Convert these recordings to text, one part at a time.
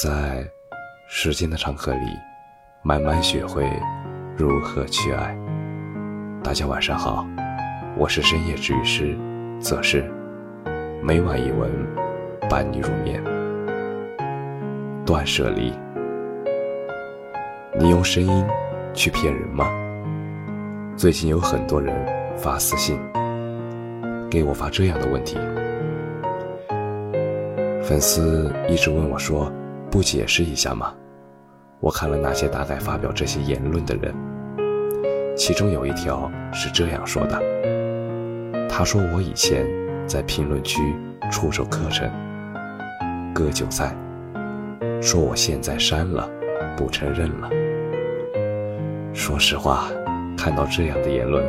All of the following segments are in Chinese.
在时间的长河里，慢慢学会如何去爱。大家晚上好，我是深夜治愈师则是每晚一文伴你入眠。断舍离，你用声音去骗人吗？最近有很多人发私信给我发这样的问题，粉丝一直问我说。不解释一下吗？我看了那些大概发表这些言论的人，其中有一条是这样说的：他说我以前在评论区出售课程，割韭菜，说我现在删了，不承认了。说实话，看到这样的言论，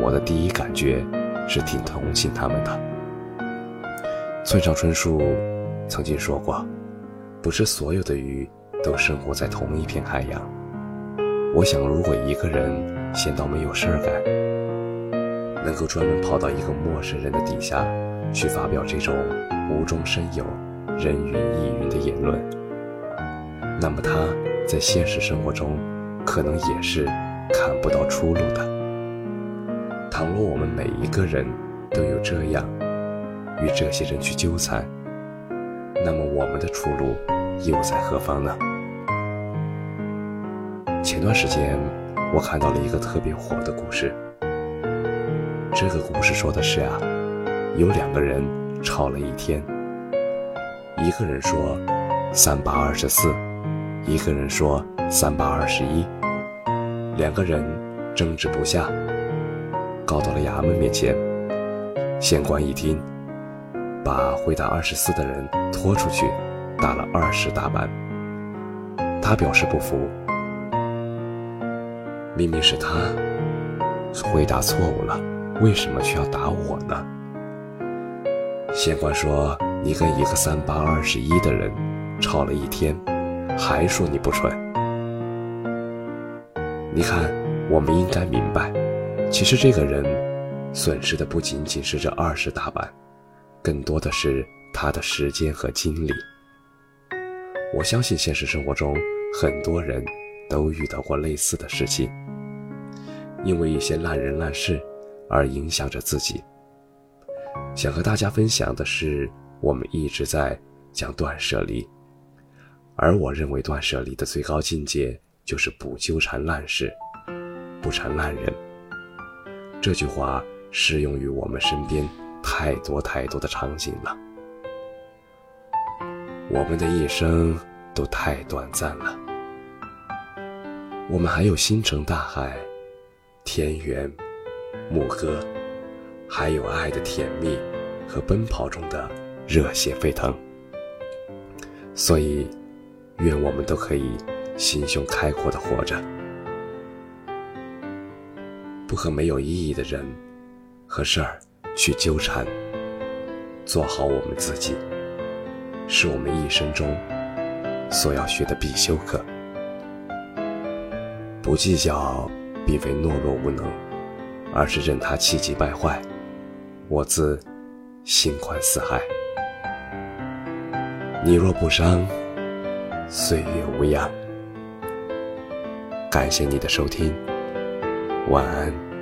我的第一感觉是挺同情他们的。村上春树曾经说过。不是所有的鱼都生活在同一片海洋。我想，如果一个人闲到没有事儿干，能够专门跑到一个陌生人的底下去发表这种无中生有、人云亦云的言论，那么他在现实生活中可能也是看不到出路的。倘若我们每一个人都有这样与这些人去纠缠，那么我们的出路又在何方呢？前段时间我看到了一个特别火的故事。这个故事说的是啊，有两个人吵了一天，一个人说三八二十四，一个人说三八二十一，两个人争执不下，告到了衙门面前。县官一听。把回答二十四的人拖出去，打了二十大板。他表示不服，明明是他回答错误了，为什么却要打我呢？县官说：“你跟一个三八二十一的人吵了一天，还说你不蠢。你看，我们应该明白，其实这个人损失的不仅仅是这二十大板。”更多的是他的时间和精力。我相信现实生活中很多人都遇到过类似的事情，因为一些烂人烂事而影响着自己。想和大家分享的是，我们一直在讲断舍离，而我认为断舍离的最高境界就是不纠缠烂事，不缠烂人。这句话适用于我们身边。太多太多的场景了，我们的一生都太短暂了。我们还有星辰大海、田园牧歌，还有爱的甜蜜和奔跑中的热血沸腾。所以，愿我们都可以心胸开阔的活着，不和没有意义的人和事儿。去纠缠，做好我们自己，是我们一生中所要学的必修课。不计较，并非懦弱无能，而是任他气急败坏，我自心宽似海。你若不伤，岁月无恙。感谢你的收听，晚安。